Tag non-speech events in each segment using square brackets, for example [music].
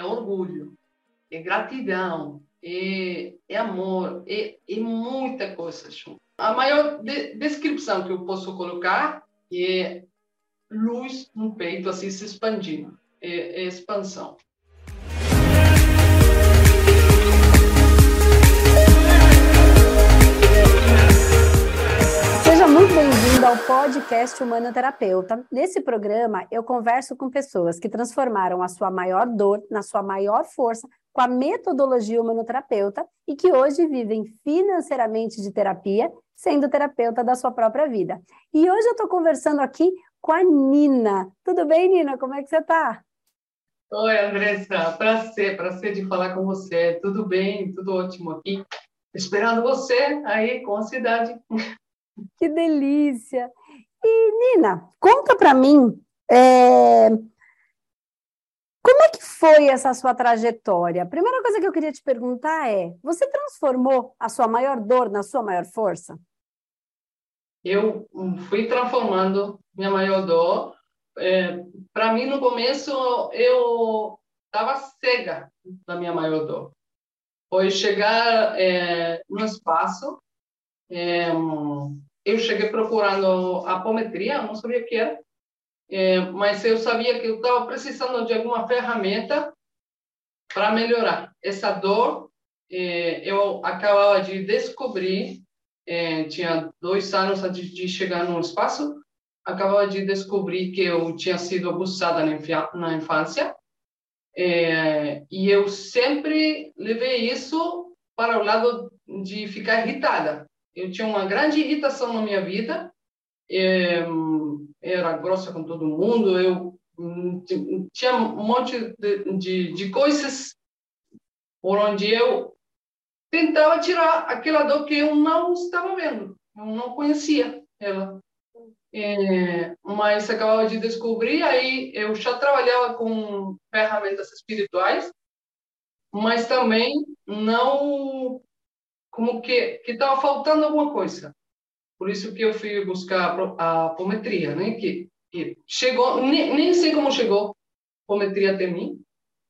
é orgulho, é gratidão, é, é amor, é, é muita coisa A maior de, descrição que eu posso colocar é luz no peito, assim, se expandindo, é, é expansão. Bem-vindo ao podcast Humanoterapeuta. Nesse programa, eu converso com pessoas que transformaram a sua maior dor na sua maior força com a metodologia humanoterapeuta e que hoje vivem financeiramente de terapia, sendo terapeuta da sua própria vida. E hoje eu estou conversando aqui com a Nina. Tudo bem, Nina? Como é que você está? Oi, Andressa. Prazer, prazer de falar com você. Tudo bem? Tudo ótimo aqui. Esperando você aí com a cidade. Que delícia! E, Nina, conta para mim é... como é que foi essa sua trajetória? A primeira coisa que eu queria te perguntar é: você transformou a sua maior dor na sua maior força? Eu fui transformando minha maior dor. É, para mim, no começo, eu estava cega da minha maior dor. Foi chegar é, no espaço é, eu cheguei procurando apometria, não sabia o que era, é, mas eu sabia que eu estava precisando de alguma ferramenta para melhorar essa dor. É, eu acabava de descobrir, é, tinha dois anos antes de chegar no espaço, acabava de descobrir que eu tinha sido abusada na infância. É, e eu sempre levei isso para o lado de ficar irritada eu tinha uma grande irritação na minha vida, eu era grossa com todo mundo, eu hum, tinha um monte de, de, de coisas por onde eu tentava tirar aquela dor que eu não estava vendo, eu não conhecia ela. É, mas acabava de descobrir, aí eu já trabalhava com ferramentas espirituais, mas também não como que que estava faltando alguma coisa. Por isso que eu fui buscar a apometria, né? Que, que chegou, nem, nem sei como chegou a apometria até mim,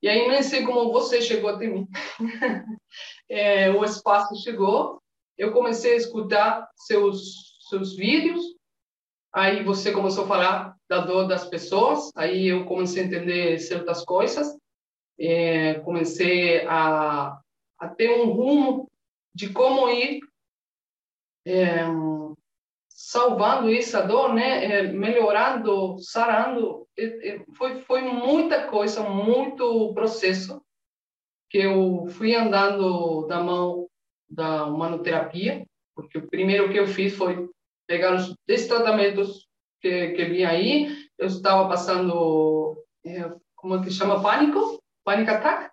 e aí nem sei como você chegou até mim. [laughs] é, o espaço chegou, eu comecei a escutar seus seus vídeos, aí você começou a falar da dor das pessoas, aí eu comecei a entender certas coisas, é, comecei a, a ter um rumo de como ir é, salvando essa dor, né? É, melhorando, sarando. foi, foi muita coisa, muito processo que eu fui andando da mão da humanoterapia, porque o primeiro que eu fiz foi pegar os 10 tratamentos que, que vinha aí. Eu estava passando, é, como é que chama, pânico? Pânico attack?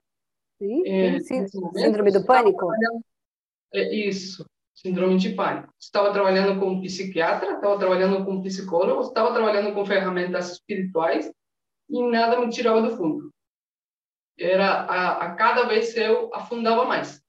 Sim, é, sim. síndrome do pânico. É isso, síndrome de pânico. Estava trabalhando com psiquiatra, estava trabalhando com psicólogo, estava trabalhando com ferramentas espirituais e nada me tirava do fundo. Era a, a cada vez eu afundava mais.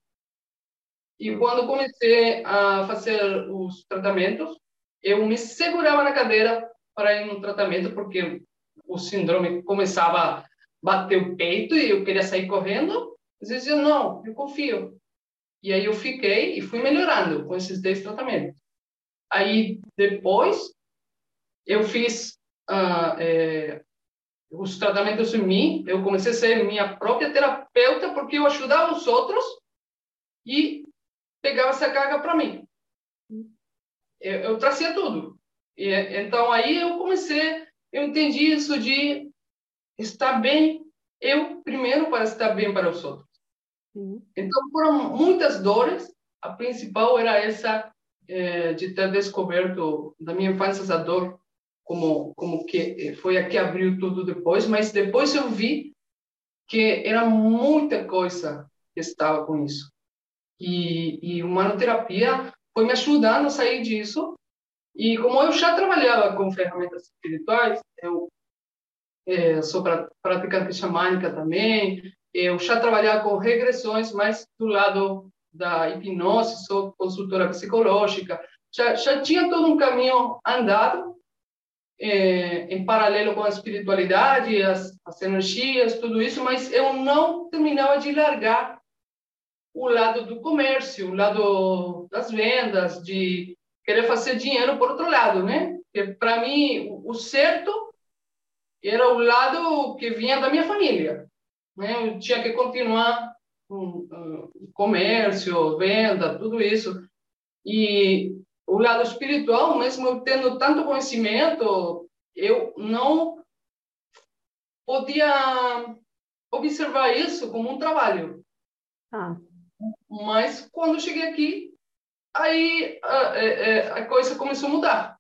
E quando comecei a fazer os tratamentos, eu me segurava na cadeira para ir no tratamento, porque o síndrome começava a bater o peito e eu queria sair correndo. Às vezes eu, não, eu confio, e aí eu fiquei e fui melhorando com esses 10 tratamentos. Aí depois eu fiz uh, é, os tratamentos em mim, eu comecei a ser minha própria terapeuta porque eu ajudava os outros e pegava essa carga para mim. Eu, eu, trazia tudo. E, então aí eu comecei, eu entendi isso de estar bem eu primeiro para estar bem para os outros. Então, foram muitas dores. A principal era essa é, de ter descoberto da minha infância essa dor, como, como que foi a que abriu tudo depois. Mas depois eu vi que era muita coisa que estava com isso. E, e humanoterapia foi me ajudando a sair disso. E como eu já trabalhava com ferramentas espirituais, eu é, sou praticante xamânica também, eu já trabalhava com regressões, mas do lado da hipnose, sou consultora psicológica, já, já tinha todo um caminho andado é, em paralelo com a espiritualidade, as, as energias, tudo isso, mas eu não terminava de largar o lado do comércio, o lado das vendas, de querer fazer dinheiro por outro lado, né? Para mim, o certo era o lado que vinha da minha família. Né? Eu tinha que continuar com uh, comércio, venda, tudo isso. E o lado espiritual, mesmo tendo tanto conhecimento, eu não podia observar isso como um trabalho. Ah. Mas quando cheguei aqui, aí a, a, é, é, a coisa começou a mudar.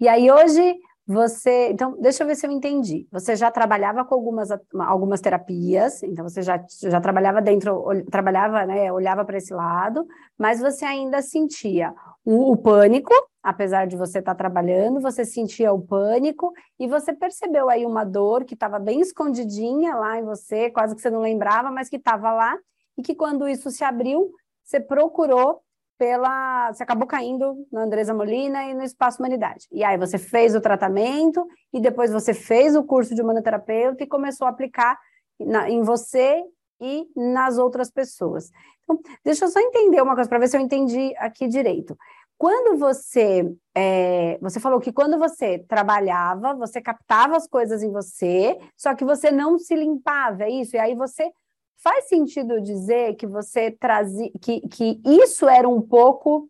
E aí hoje você, então, deixa eu ver se eu entendi. Você já trabalhava com algumas, algumas terapias, então você já, já trabalhava dentro, trabalhava, né, olhava para esse lado, mas você ainda sentia o, o pânico, apesar de você estar tá trabalhando, você sentia o pânico e você percebeu aí uma dor que estava bem escondidinha lá em você, quase que você não lembrava, mas que estava lá, e que quando isso se abriu, você procurou pela. Você acabou caindo na Andresa Molina e no Espaço Humanidade. E aí você fez o tratamento e depois você fez o curso de humanoterapeuta e começou a aplicar na, em você e nas outras pessoas. Então, deixa eu só entender uma coisa para ver se eu entendi aqui direito. Quando você, é, você falou que quando você trabalhava, você captava as coisas em você, só que você não se limpava, é isso? E aí você Faz sentido dizer que você trazia que, que isso era um pouco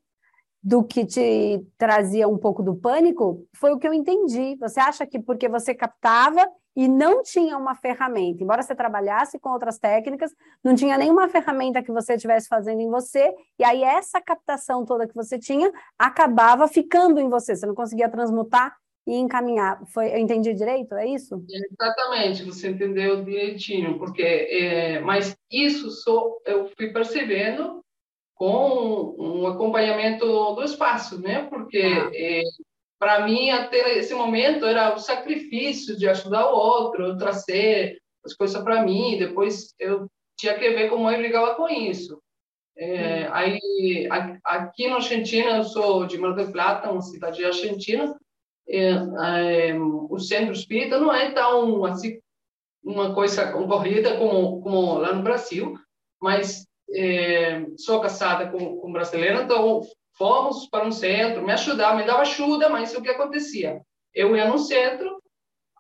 do que te trazia um pouco do pânico? Foi o que eu entendi. Você acha que porque você captava e não tinha uma ferramenta, embora você trabalhasse com outras técnicas, não tinha nenhuma ferramenta que você estivesse fazendo em você, e aí essa captação toda que você tinha acabava ficando em você, você não conseguia transmutar e encaminhar. Foi, eu entendi direito? É isso? Exatamente, você entendeu direitinho, porque é, mas isso só eu fui percebendo com um acompanhamento do espaço, né? Porque ah. é, para mim até esse momento era o sacrifício de ajudar o outro, trazer as coisas para mim, depois eu tinha que ver como eu ligava com isso. É, hum. aí aqui na Argentina eu sou de Mar del Plata, uma cidade argentina, é, é, o centro espírita não é tão assim uma coisa concorrida como como lá no Brasil, mas é, sou casada com, com brasileira, então fomos para um centro, me ajudava, me dava ajuda, mas o que acontecia? Eu ia no centro,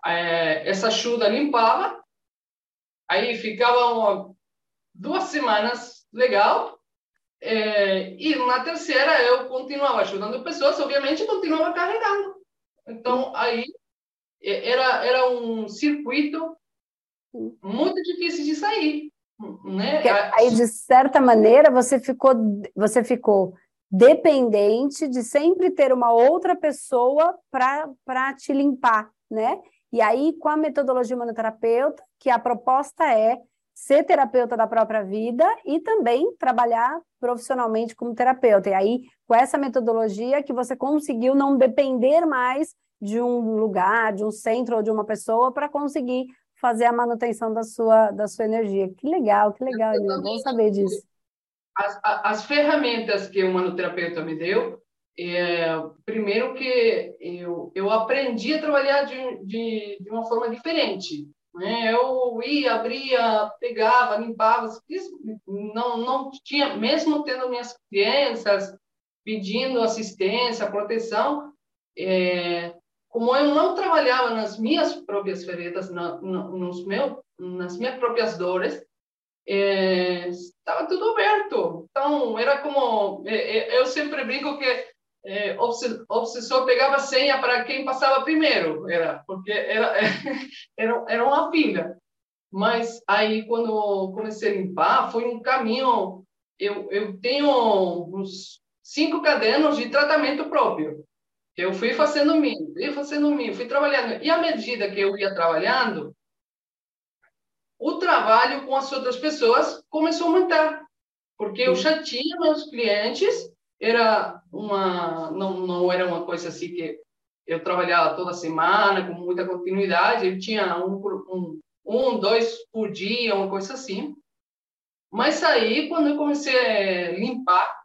é, essa ajuda limpava, aí ficava uma, duas semanas legal, é, e na terceira eu continuava ajudando pessoas, obviamente continuava carregando. Então, aí era, era um circuito muito difícil de sair. Né? Aí, de certa maneira, você ficou, você ficou dependente de sempre ter uma outra pessoa para te limpar, né? E aí, com a metodologia humanoterapeuta, que a proposta é ser terapeuta da própria vida e também trabalhar profissionalmente como terapeuta. E aí, com essa metodologia que você conseguiu não depender mais de um lugar, de um centro ou de uma pessoa para conseguir fazer a manutenção da sua, da sua energia. Que legal, que legal, Nina. Bom saber disso. As, as ferramentas que o manoterapeuta me deu, é, primeiro que eu, eu aprendi a trabalhar de, de, de uma forma diferente. Né? Eu ia, abria, pegava, limpava, não, não tinha, mesmo tendo minhas crianças pedindo assistência, proteção, é, como eu não trabalhava nas minhas próprias feridas, na, nos meu, nas minhas próprias dores, é, estava tudo aberto. Então, era como. É, é eu sempre brinco que é, o obsessor pegava senha para quem passava primeiro, era, porque era, [laughs] era, era uma fila. Mas aí, quando comecei a limpar, foi um caminho. Eu, eu tenho uns cinco cadernos de tratamento próprio. Eu fui fazendo mim, fui fazendo mim, fui trabalhando. E à medida que eu ia trabalhando, o trabalho com as outras pessoas começou a aumentar. Porque eu já tinha meus clientes era uma não, não era uma coisa assim que eu trabalhava toda semana com muita continuidade. Eu tinha um, um, um dois por dia uma coisa assim. Mas aí quando eu comecei a limpar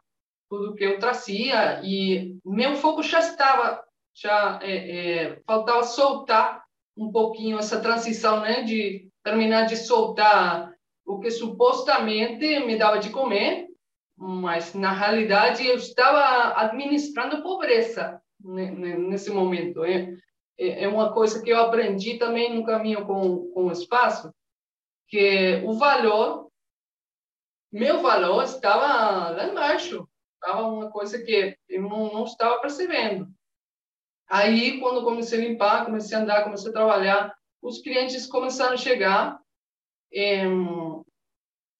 tudo que eu trazia e meu foco já estava já é, é, faltava soltar um pouquinho essa transição, né, de terminar de soltar o que supostamente me dava de comer, mas na realidade eu estava administrando pobreza nesse momento. É, é, é uma coisa que eu aprendi também no caminho com, com o espaço, que o valor, meu valor estava lá embaixo, estava uma coisa que eu não, não estava percebendo. Aí, quando comecei a limpar, comecei a andar, comecei a trabalhar, os clientes começaram a chegar, é,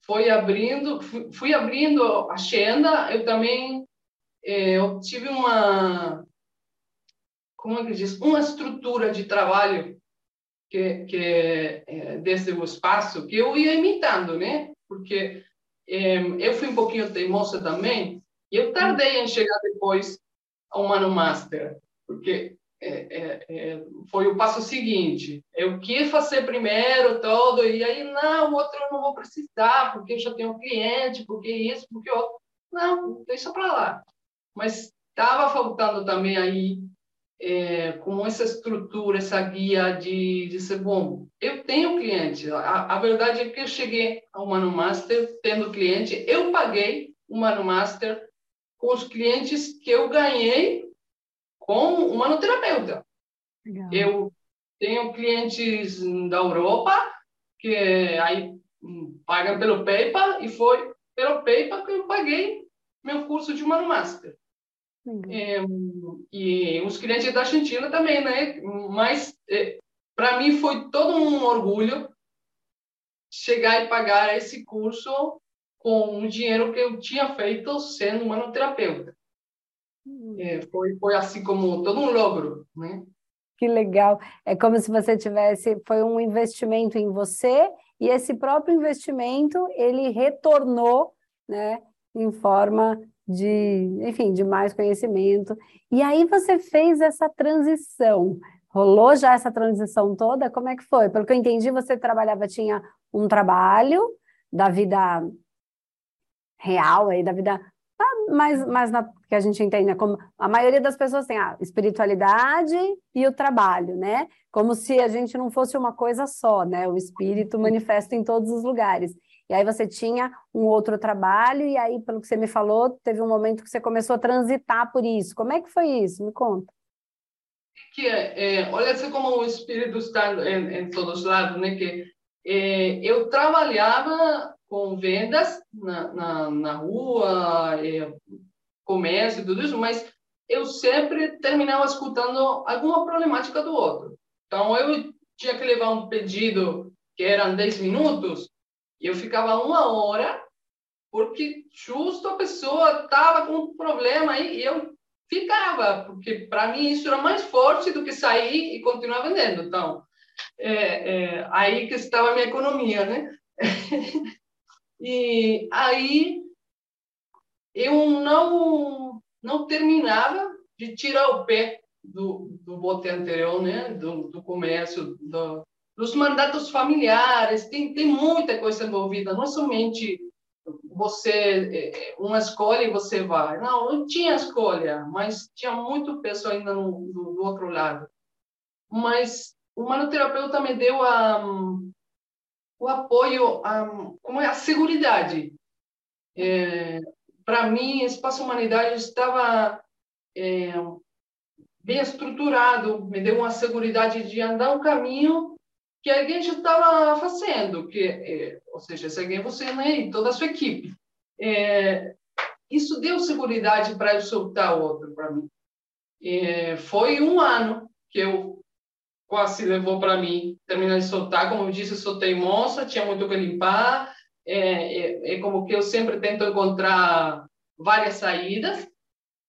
foi abrindo, fui abrindo a agenda, eu também é, eu tive uma, como é que diz, uma estrutura de trabalho que, que é, desde o espaço que eu ia imitando, né? Porque é, eu fui um pouquinho teimosa também, e eu tardei em chegar depois ao Mano Master, porque é, é, é, foi o passo seguinte. Eu quis fazer primeiro todo, e aí, não, o outro eu não vou precisar, porque eu já tenho cliente, porque isso, porque outro. Não, deixa para lá. Mas estava faltando também aí, é, como essa estrutura, essa guia de, de ser bom. Eu tenho cliente. A, a verdade é que eu cheguei ao Mano Master tendo cliente, eu paguei o Mano Master com os clientes que eu ganhei com um manoterapeuta. Legal. Eu tenho clientes da Europa que aí hum, pagam pelo PayPal e foi pelo PayPal que eu paguei meu curso de Mano Master. É, e os clientes da Argentina também, né? Mas é, para mim foi todo um orgulho chegar e pagar esse curso com o dinheiro que eu tinha feito sendo manoterapeuta. É, foi, foi assim como todo um logro, né? Que legal. É como se você tivesse, foi um investimento em você e esse próprio investimento ele retornou, né, em forma de, enfim, de mais conhecimento. E aí você fez essa transição. Rolou já essa transição toda? Como é que foi? Pelo que eu entendi, você trabalhava, tinha um trabalho da vida real aí, da vida mas, mas na, que a gente entende, né, como a maioria das pessoas tem a espiritualidade e o trabalho, né? Como se a gente não fosse uma coisa só, né? O espírito manifesta em todos os lugares. E aí você tinha um outro trabalho, e aí, pelo que você me falou, teve um momento que você começou a transitar por isso. Como é que foi isso? Me conta. Que é, olha só como o espírito está em, em todos os lados, né? Que é, eu trabalhava com vendas na, na, na rua, é, comércio e tudo isso, mas eu sempre terminava escutando alguma problemática do outro. Então, eu tinha que levar um pedido que eram 10 minutos, e eu ficava uma hora, porque justo a pessoa estava com um problema aí, e eu ficava, porque para mim isso era mais forte do que sair e continuar vendendo. Então, é, é, aí que estava a minha economia, né? [laughs] E aí eu não não terminava de tirar o pé do, do bote anterior, né? Do, do comércio, do, dos mandatos familiares, tem, tem muita coisa envolvida, não somente você é, é, uma escolha e você vai. Não, eu tinha escolha, mas tinha muito peso ainda no, do, do outro lado. Mas o manoterapeuta me deu a, o apoio a, como é a segurança. É, para mim, Espaço Humanidade estava é, bem estruturado, me deu uma segurança de andar um caminho que alguém já estava fazendo, que, é, ou seja, se alguém você né, e toda a sua equipe. É, isso deu segurança para eu soltar outro para mim. É, foi um ano que eu quase levou para mim terminar de soltar. Como eu disse, eu sou tinha muito que limpar. É, é, é como que eu sempre tento encontrar várias saídas,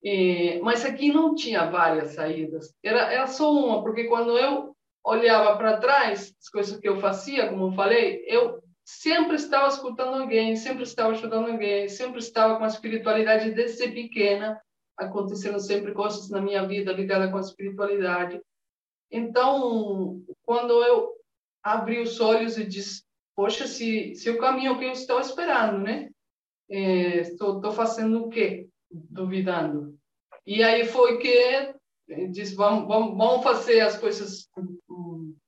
é, mas aqui não tinha várias saídas. Era, era só uma, porque quando eu olhava para trás, as coisas que eu fazia, como eu falei, eu sempre estava escutando alguém, sempre estava ajudando alguém, sempre estava com a espiritualidade desde pequena, acontecendo sempre coisas na minha vida ligadas com a espiritualidade. Então, quando eu abri os olhos e disse, poxa, se, se o caminho que eu estou esperando, né? É, estou, estou fazendo o quê? Duvidando. E aí foi que disse, vamos, vamos, vamos fazer as coisas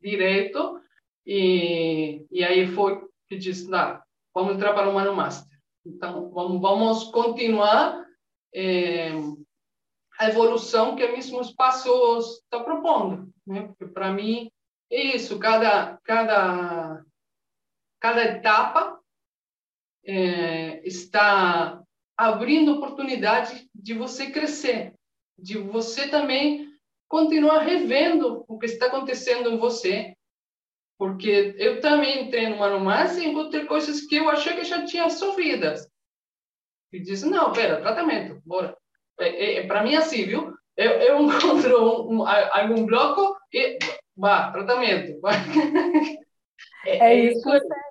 direito, e, e aí foi que disse, não, vamos entrar para o Mano Master. Então, vamos, vamos continuar é, a evolução que a Mismos Passos está propondo. Né? Porque, para mim, é isso, cada, cada, cada etapa é, está abrindo oportunidade de você crescer, de você também continuar revendo o que está acontecendo em você, porque eu também entrei no Massa e encontrei coisas que eu achei que já tinha sofridas. E disse, não, pera, tratamento, bora. É, é, é para mim assim, viu? Eu, eu encontro um, um, algum bloco e, vá, tratamento. [laughs] é, é, isso. Que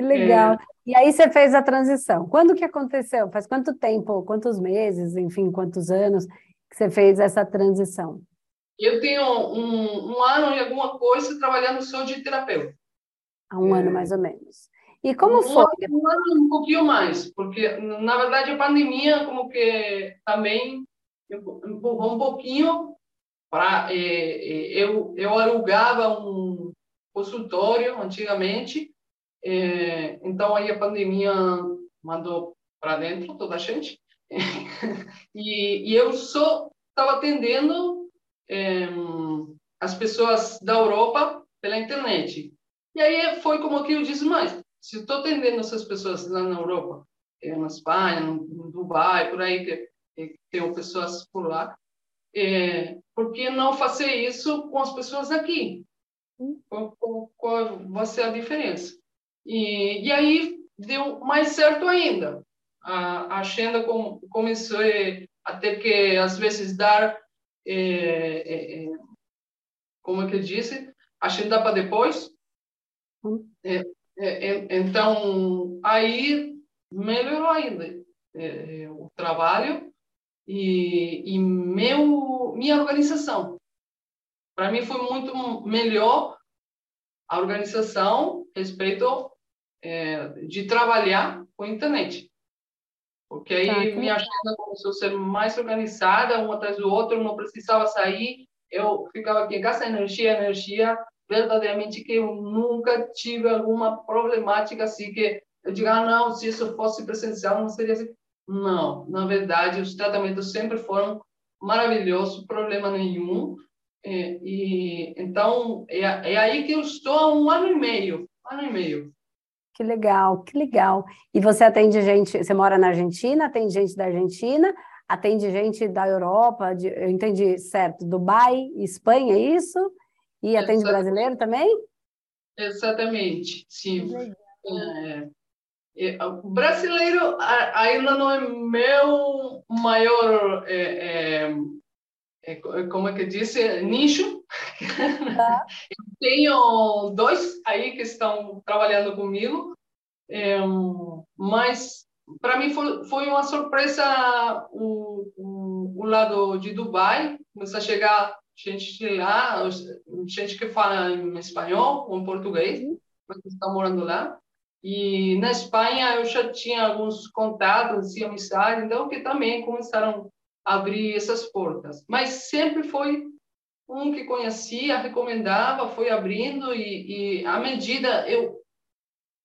legal. E aí você fez a transição. Quando que aconteceu? Faz quanto tempo, quantos meses, enfim, quantos anos que você fez essa transição? Eu tenho um, um ano e alguma coisa trabalhando só de terapeuta. Há um é. ano mais ou menos. E como um, foi? Um ano, um pouquinho mais, porque na verdade a pandemia como que também empurrou um pouquinho para é, é, eu eu alugava um consultório antigamente é, então, aí a pandemia mandou para dentro toda a gente. [laughs] e, e, eu só estava atendendo é, as pessoas da Europa pela internet. E aí foi como que eu disse, mas se estou atendendo essas pessoas lá na Europa, é, na Espanha, no, Dubai, por aí, que, que tem pessoas por lá, é, por que não fazer isso com as pessoas aqui? Qual, qual, qual vai ser a diferença? E, e aí deu mais certo ainda. A, a agenda com, começou a ter que, às vezes, dar, é, é, como é que eu disse, agenda para depois. É, então, aí melhorou ainda o trabalho e, e meu, minha organização. Para mim foi muito melhor a organização respeito é, de trabalhar com a internet. Porque aí tá, minha agenda começou a ser mais organizada, um atrás do outro, não precisava sair, eu ficava aqui, gasta energia, energia, verdadeiramente que eu nunca tive alguma problemática assim que eu diga, ah, não, se isso fosse presencial não seria assim. Não, na verdade, os tratamentos sempre foram maravilhosos, problema nenhum. É, e então é, é aí que eu estou há um ano e meio, um ano e meio. Que legal, que legal. E você atende gente, você mora na Argentina, atende gente da Argentina, atende gente da Europa, de, eu entendi certo, Dubai, Espanha, é isso? E atende Exatamente. brasileiro também? Exatamente, sim. É, é, o brasileiro ainda não é meu maior, é, é como é que disse, nicho. Tá. [laughs] Tenho dois aí que estão trabalhando comigo, é, mas para mim foi, foi uma surpresa o, o, o, lado de Dubai. Começou a chegar gente de lá, gente que fala em espanhol ou em português, mas que estão morando lá. E na Espanha eu já tinha alguns contatos e amizades, então que também começaram abrir essas portas. Mas sempre foi um que conhecia, recomendava, foi abrindo e, e à medida eu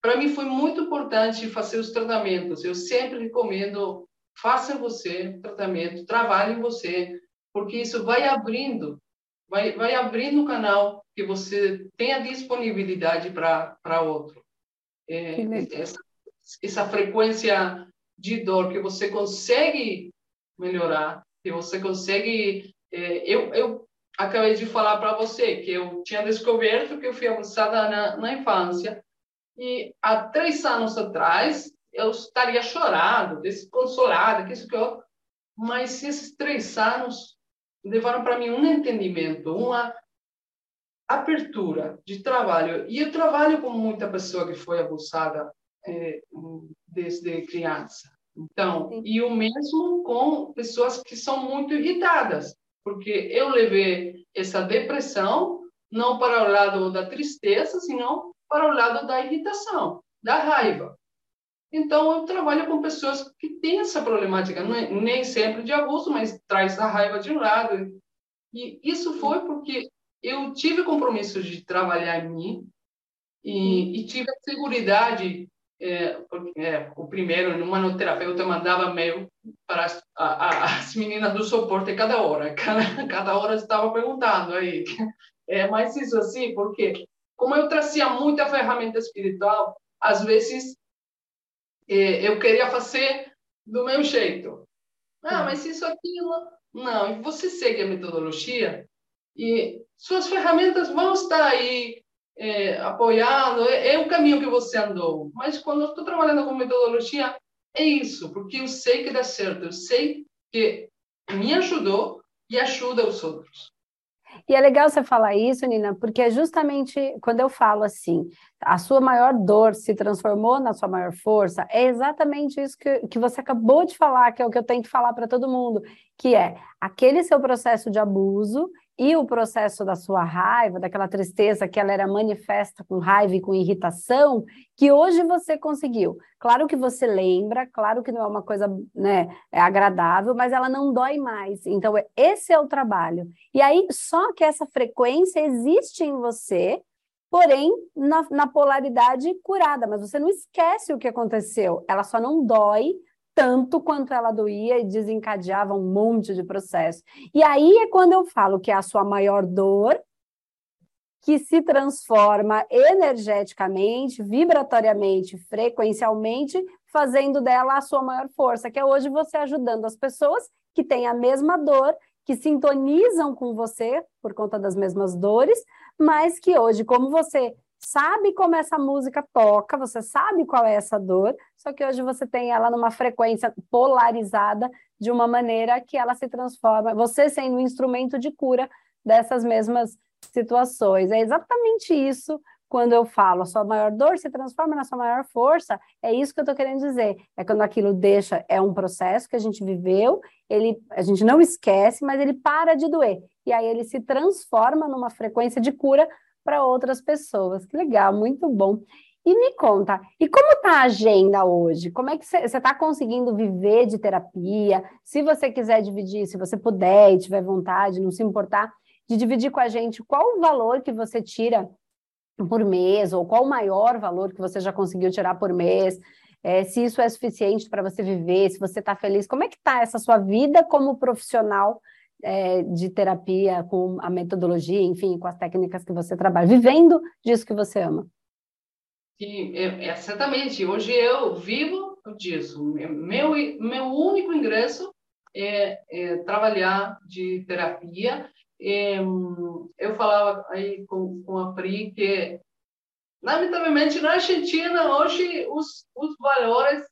para mim foi muito importante fazer os tratamentos. Eu sempre recomendo faça você tratamento, trabalhe em você, porque isso vai abrindo, vai vai abrindo o canal que você tenha disponibilidade para para outro. É, essa, essa frequência de dor que você consegue melhorar, que você consegue é, eu, eu acabei de falar para você que eu tinha descoberto que eu fui abusada na, na infância e há três anos atrás eu estaria chorando, desconsolada, que isso que eu... Mas esses três anos levaram para mim um entendimento, uma abertura de trabalho. E eu trabalho com muita pessoa que foi abusada é, desde criança. Então, Sim. e o mesmo com pessoas que são muito irritadas porque eu levei essa depressão não para o lado da tristeza, senão para o lado da irritação, da raiva. Então, eu trabalho com pessoas que têm essa problemática, é, nem sempre de abuso, mas traz a raiva de um lado. E isso foi porque eu tive compromisso de trabalhar em mim e, e tive a segurança é, porque, é, o primeiro, no manoterapeuta, mandava mail para as, a, as meninas do suporte cada hora. Cada, cada hora estava perguntando aí. É, mas isso assim, porque como eu trazia muita ferramenta espiritual, às vezes é, eu queria fazer do meu jeito. Ah, mas isso aquilo. Não, você segue a metodologia e suas ferramentas vão estar aí é, apoiando, é, é, o caminho que você andou. Mas quando eu estou trabalhando com metodologia, é isso, porque eu sei que dá certo, eu sei que me ajudou e ajuda os outros. E é legal você falar isso, Nina, porque é justamente quando eu falo assim, a sua maior dor se transformou na sua maior força, é exatamente isso que, que você acabou de falar, que é o que eu tenho que falar para todo mundo, que é aquele seu processo de abuso e o processo da sua raiva, daquela tristeza que ela era manifesta com raiva e com irritação, que hoje você conseguiu. Claro que você lembra, claro que não é uma coisa né, é agradável, mas ela não dói mais. Então, esse é o trabalho. E aí, só que essa frequência existe em você, porém, na, na polaridade curada, mas você não esquece o que aconteceu. Ela só não dói tanto quanto ela doía e desencadeava um monte de processo. E aí é quando eu falo que é a sua maior dor, que se transforma energeticamente, vibratoriamente, frequencialmente, fazendo dela a sua maior força, que é hoje você ajudando as pessoas que têm a mesma dor, que sintonizam com você por conta das mesmas dores, mas que hoje, como você sabe como essa música toca, você sabe qual é essa dor, só que hoje você tem ela numa frequência polarizada de uma maneira que ela se transforma, você sendo um instrumento de cura dessas mesmas situações. É exatamente isso quando eu falo, a sua maior dor se transforma na sua maior força, é isso que eu estou querendo dizer. É quando aquilo deixa, é um processo que a gente viveu, ele, a gente não esquece, mas ele para de doer. E aí ele se transforma numa frequência de cura para outras pessoas. Que legal, muito bom. E me conta, e como está a agenda hoje? Como é que você está conseguindo viver de terapia? Se você quiser dividir, se você puder e tiver vontade, não se importar, de dividir com a gente qual o valor que você tira por mês, ou qual o maior valor que você já conseguiu tirar por mês, é, se isso é suficiente para você viver, se você está feliz, como é que está essa sua vida como profissional é, de terapia, com a metodologia, enfim, com as técnicas que você trabalha, vivendo disso que você ama. Sim, é, exatamente. Hoje eu vivo disso. Meu, meu único ingresso é, é trabalhar de terapia. É, eu falava aí com, com a Pri que, lamentavelmente, na Argentina, hoje, os, os valores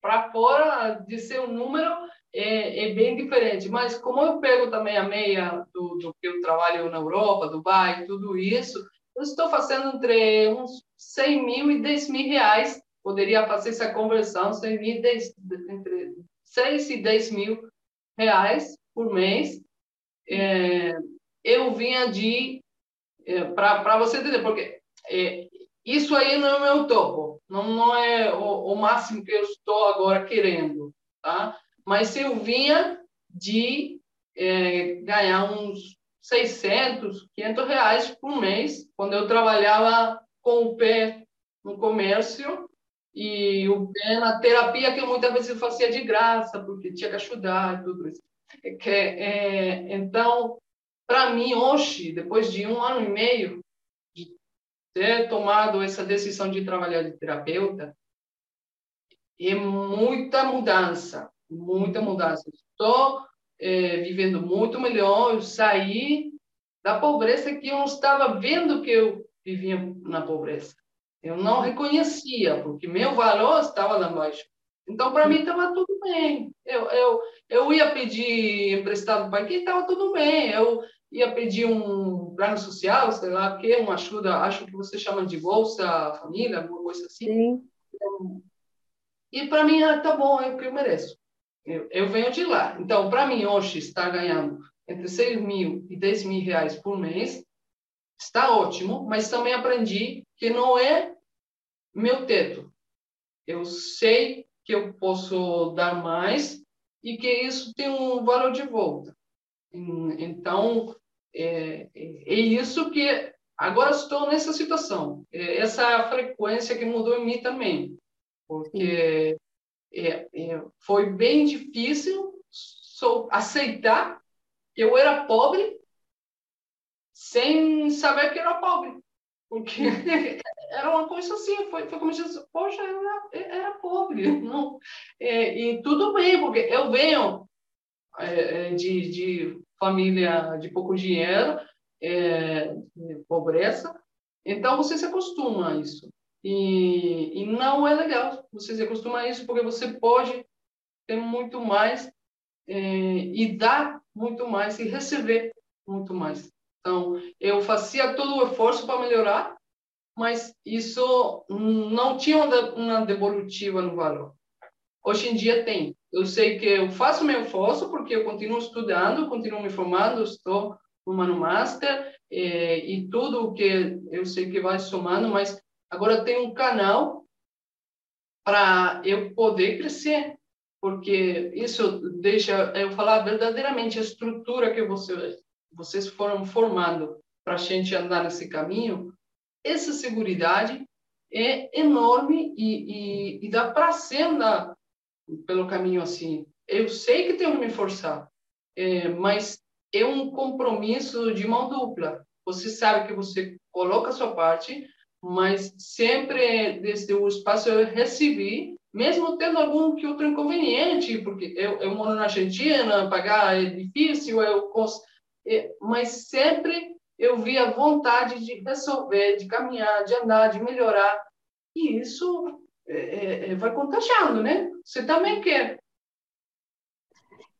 para fora de ser um número é, é, bem diferente. Mas como eu pego também a meia do, do que eu trabalho na Europa, Dubai, tudo isso, eu estou fazendo entre uns 100 mil e 10 mil reais. Poderia fazer essa conversão, 100 mil, 10, entre 6 e 10 mil reais por mês. É, eu vinha de... É, Para você entender, porque é, isso aí não é o meu topo, não, não é o, o máximo que eu estou agora querendo, tá? Mas eu vinha de é, ganhar uns 600, 500 reais por mês, quando eu trabalhava com o pé no comércio e o pé na terapia, que muitas vezes eu fazia de graça, porque tinha que ajudar e tudo isso. É que, é, então, para mim, hoje, depois de um ano e meio de ter tomado essa decisão de trabalhar de terapeuta, é muita mudança muita mudança. Estou é, vivendo muito melhor. Eu saí da pobreza que eu não estava vendo que eu vivia na pobreza. Eu não reconhecia, porque meu valor estava lá embaixo. Então, para mim, estava tudo bem. Eu, eu, eu ia pedir emprestado para quem estava tudo bem. Eu ia pedir um plano social, sei lá, que uma ajuda, acho que você chama de bolsa família, alguma coisa assim. Sim. E para mim, ah, tá bom, é o que eu mereço. Eu, eu venho de lá. Então, para mim, hoje, estar ganhando entre 6 mil e 10 mil reais por mês está ótimo, mas também aprendi que não é meu teto. eu sei que eu posso dar mais e que isso tem um valor de volta. Então, é, é isso que agora estou nessa situação. É essa frequência que mudou em mim também, porque é, é, foi bem difícil sou, aceitar que eu era pobre sem saber que era pobre. Porque [laughs] era uma coisa assim, foi, foi como se poxa, eu era, era pobre. [laughs] Não. É, e tudo bem, porque eu venho é, é de, de família de pouco dinheiro, é, pobreza, então você se acostuma a isso. E, e não é legal você se acostuma a isso, porque você pode ter muito mais é, e dar muito mais e receber muito mais. Então, eu fazia todo o esforço para melhorar, mas isso não tinha uma devolutiva no valor. Hoje em dia tem. Eu sei que eu faço meu esforço porque eu continuo estudando, continuo me formando, estou no Mano Master e, e tudo o que eu sei que vai somando, mas agora tem um canal para eu poder crescer, porque isso deixa eu falar verdadeiramente a estrutura que você vocês foram formando para a gente andar nesse caminho, essa segurança é enorme e, e, e dá prazer andar pelo caminho assim. Eu sei que tenho que me forçar, é, mas é um compromisso de mão dupla. Você sabe que você coloca a sua parte, mas sempre desde o espaço eu recebi, mesmo tendo algum que outro inconveniente, porque eu, eu moro na Argentina, pagar é difícil, eu mas sempre eu via vontade de resolver, de caminhar, de andar, de melhorar. E isso é, é, é, vai contagiando, né? Você também quer.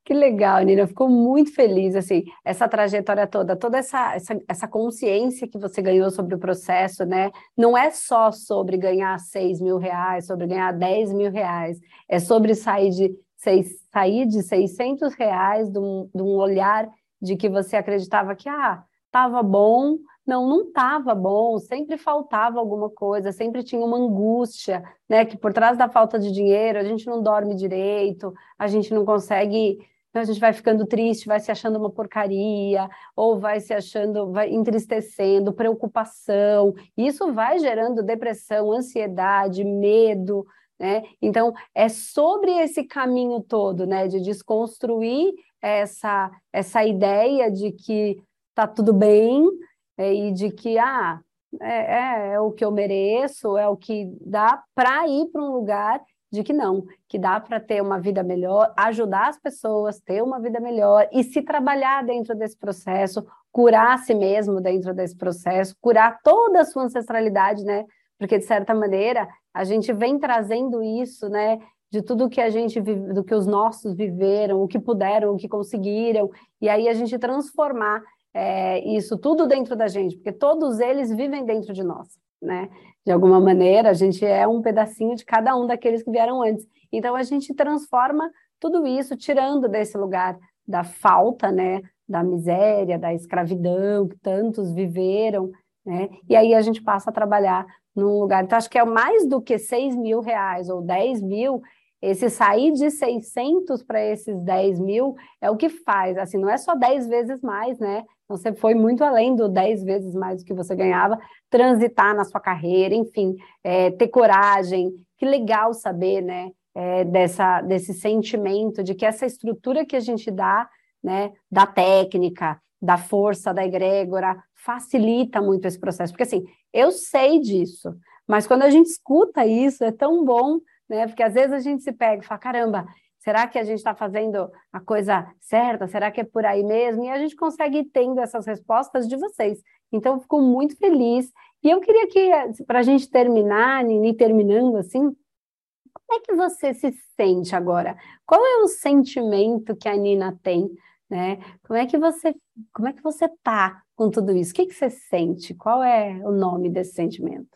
Que legal, Nina. Ficou muito feliz, assim, essa trajetória toda, toda essa, essa, essa consciência que você ganhou sobre o processo, né? Não é só sobre ganhar 6 mil reais, sobre ganhar 10 mil reais, é sobre sair de, seis, sair de 600 reais de um, de um olhar de que você acreditava que, ah, estava bom, não, não estava bom, sempre faltava alguma coisa, sempre tinha uma angústia, né? Que por trás da falta de dinheiro a gente não dorme direito, a gente não consegue, né, a gente vai ficando triste, vai se achando uma porcaria, ou vai se achando, vai entristecendo, preocupação. Isso vai gerando depressão, ansiedade, medo, né? Então, é sobre esse caminho todo, né, de desconstruir essa, essa ideia de que tá tudo bem é, e de que ah, é, é, é, o que eu mereço, é o que dá para ir para um lugar de que não, que dá para ter uma vida melhor, ajudar as pessoas, ter uma vida melhor e se trabalhar dentro desse processo, curar a si mesmo dentro desse processo, curar toda a sua ancestralidade, né? Porque de certa maneira a gente vem trazendo isso, né? De tudo que a gente vive, do que os nossos viveram, o que puderam, o que conseguiram, e aí a gente transformar é, isso tudo dentro da gente, porque todos eles vivem dentro de nós, né? De alguma maneira, a gente é um pedacinho de cada um daqueles que vieram antes. Então a gente transforma tudo isso, tirando desse lugar da falta, né? Da miséria, da escravidão que tantos viveram, né? E aí a gente passa a trabalhar num lugar. Então, acho que é mais do que 6 mil reais ou 10 mil, esse sair de 600 para esses 10 mil é o que faz, assim, não é só 10 vezes mais, né? Então, você foi muito além do 10 vezes mais do que você ganhava, transitar na sua carreira, enfim, é, ter coragem. Que legal saber, né? É, dessa, desse sentimento de que essa estrutura que a gente dá, né, da técnica, da força, da egrégora, facilita muito esse processo. Porque, assim, eu sei disso, mas quando a gente escuta isso, é tão bom, né? Porque às vezes a gente se pega e fala: caramba, será que a gente está fazendo a coisa certa? Será que é por aí mesmo? E a gente consegue ir tendo essas respostas de vocês. Então, fico muito feliz. E eu queria que, para a gente terminar, Nini, terminando assim, como é que você se sente agora? Qual é o sentimento que a Nina tem né? Como é que você, como é que você tá com tudo isso? O que, que você sente? Qual é o nome desse sentimento?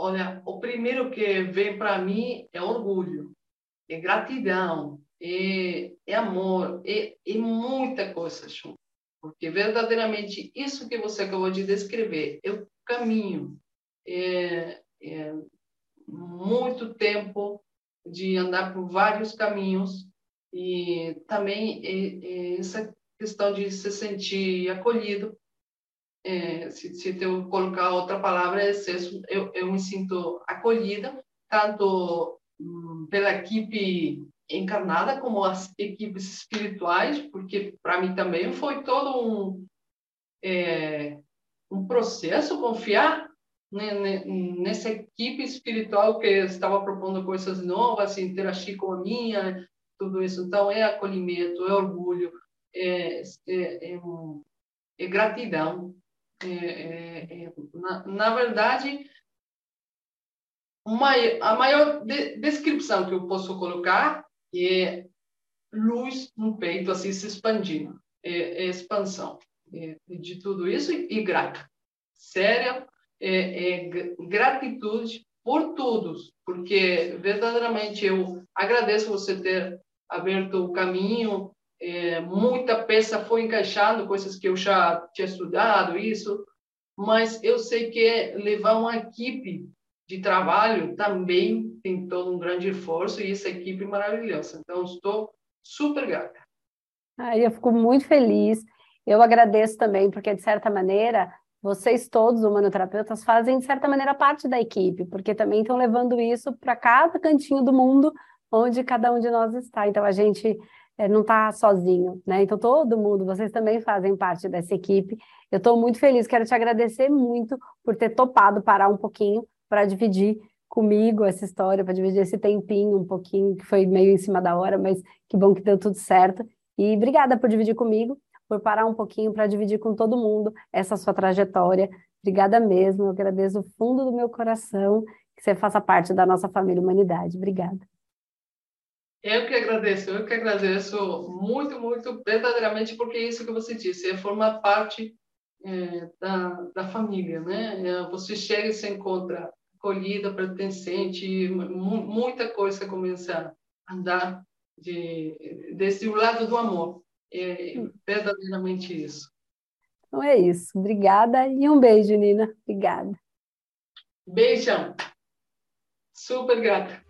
Olha, o primeiro que vem para mim é orgulho, é gratidão, é, é amor, é, é muita coisa junto. Porque verdadeiramente isso que você acabou de descrever é o caminho, é, é muito tempo de andar por vários caminhos e também essa questão de se sentir acolhido. É, se, se eu colocar outra palavra, é eu, eu me sinto acolhida, tanto pela equipe encarnada como as equipes espirituais, porque para mim também foi todo um, é, um processo confiar nessa equipe espiritual que estava propondo coisas novas, interagir com a minha, tudo isso. Então, é acolhimento, é orgulho, é, é, é, é gratidão. É, é, é, na, na, verdade, uma, a maior de, descrição que eu posso colocar é luz no peito, assim, se expandindo. É, expansão de tudo isso e, e grata. Séria, é, é, gratitude por todos, porque verdadeiramente eu agradeço você ter aberto o caminho, é, muita peça foi encaixando, coisas que eu já tinha estudado, isso, mas eu sei que levar uma equipe de trabalho também tem todo um grande esforço e essa equipe maravilhosa. Então, estou super grata. Aí eu fico muito feliz. Eu agradeço também, porque, de certa maneira, vocês todos, humanoterapeutas, fazem, de certa maneira, parte da equipe, porque também estão levando isso para cada cantinho do mundo onde cada um de nós está. Então, a gente é, não está sozinho, né? Então, todo mundo, vocês também fazem parte dessa equipe. Eu estou muito feliz, quero te agradecer muito por ter topado parar um pouquinho para dividir comigo essa história, para dividir esse tempinho um pouquinho, que foi meio em cima da hora, mas que bom que deu tudo certo. E obrigada por dividir comigo por parar um pouquinho para dividir com todo mundo essa sua trajetória. Obrigada mesmo, eu agradeço do fundo do meu coração que você faça parte da nossa família Humanidade. Obrigada. Eu que agradeço, eu que agradeço muito, muito, verdadeiramente, porque é isso que você disse, é formar parte é, da, da família, né? É, você chega e se encontra acolhida, pertencente, muita coisa começa a andar de, desse lado do amor. É verdadeiramente isso. Então é isso. Obrigada e um beijo, Nina. Obrigada. Beijão. Super grata.